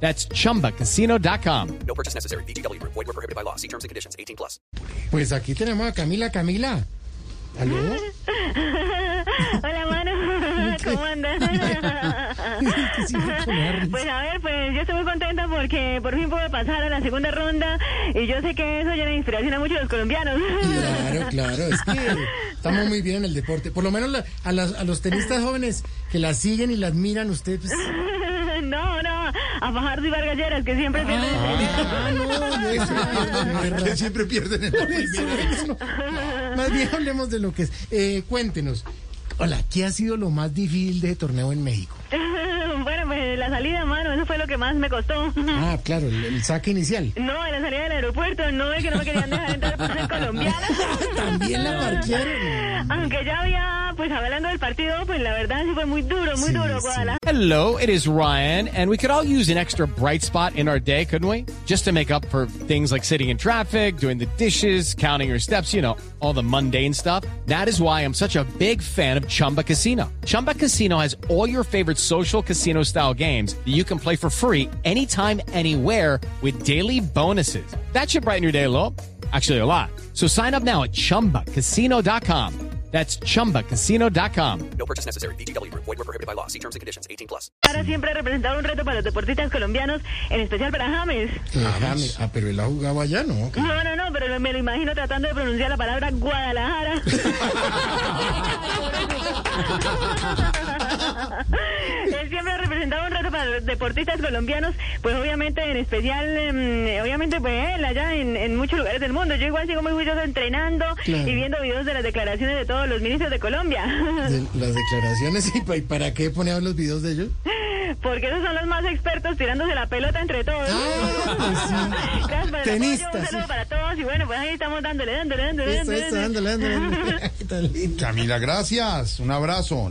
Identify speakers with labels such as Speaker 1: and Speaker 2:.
Speaker 1: That's chumbacasino.com.
Speaker 2: No purchase necessary. BGW. Void were prohibited by law. See terms and conditions. 18 plus.
Speaker 3: Pues aquí tenemos a Camila. Camila. ¿Aló?
Speaker 4: Hola, mano. ¿Cómo andas? Pues a ver, pues yo estoy muy contenta porque por fin pude pasar a la segunda ronda y yo sé que eso llena de inspiración a muchos de los colombianos.
Speaker 3: Claro, claro. Es que estamos muy bien en el deporte. Por lo menos la- a, las- a los tenistas jóvenes que la siguen y la admiran, usted pues...
Speaker 4: No, no, a Fajardo y Vargas Lleras, que siempre pierden.
Speaker 3: Ah, no, no, verdad.
Speaker 5: siempre pierden en
Speaker 3: Por eso. Más bien hablemos de lo que es. Eh, cuéntenos. Hola, ¿qué ha sido lo más difícil de torneo en México?
Speaker 4: bueno, pues la salida, mano, eso fue lo que más me costó.
Speaker 3: Ah, claro, el, el saque inicial.
Speaker 4: No, la salida del aeropuerto, no es que no me querían dejar entrar.
Speaker 3: También la parquearon.
Speaker 4: Aunque ya había, pues hablando del partido, pues la verdad sí fue muy duro, muy
Speaker 3: Sí,
Speaker 4: duro,
Speaker 3: sí.
Speaker 1: Hello, it is Ryan, and we could all use an extra bright spot in our day, couldn't we? Just to make up for things like sitting in traffic, doing the dishes, counting your steps, you know, all the mundane stuff. That is why I'm such a big fan of Chumba Casino. Chumba Casino has all your favorite social casino style games that you can play for free anytime, anywhere with daily bonuses. That should brighten your day a little. Actually, a lot. So sign up now at chumbacasino.com. That's chumbacasino.com.
Speaker 2: No purchase necessary. BGW. Void were prohibited by law. See terms and conditions. 18 plus.
Speaker 4: Para siempre ha representado un reto para los deportistas colombianos, en especial para James.
Speaker 3: Claro, ah, pero él ha jugado allá, ¿no?
Speaker 4: No, no, no, pero me lo imagino tratando de pronunciar la palabra Guadalajara. Un reto para los deportistas colombianos, pues obviamente en especial, em, obviamente pues él allá en, en muchos lugares del mundo. Yo igual sigo muy juicioso entrenando
Speaker 3: Claro.
Speaker 4: y viendo videos de las declaraciones de todos los ministros de Colombia.
Speaker 3: De las declaraciones y pa- y para qué ver los videos de ellos.
Speaker 4: Porque esos son los más expertos tirándose la pelota entre todos.
Speaker 3: Ah, pues sí.
Speaker 4: Gracias el
Speaker 3: Tenistas,
Speaker 4: apoyo, un saludo
Speaker 3: sí.
Speaker 4: para todos y bueno, pues ahí estamos dándole, dándole, dándole,
Speaker 3: Eso,
Speaker 4: dándole.
Speaker 3: eso, ándale. Tan lindo.
Speaker 5: Camila, gracias. Un abrazo.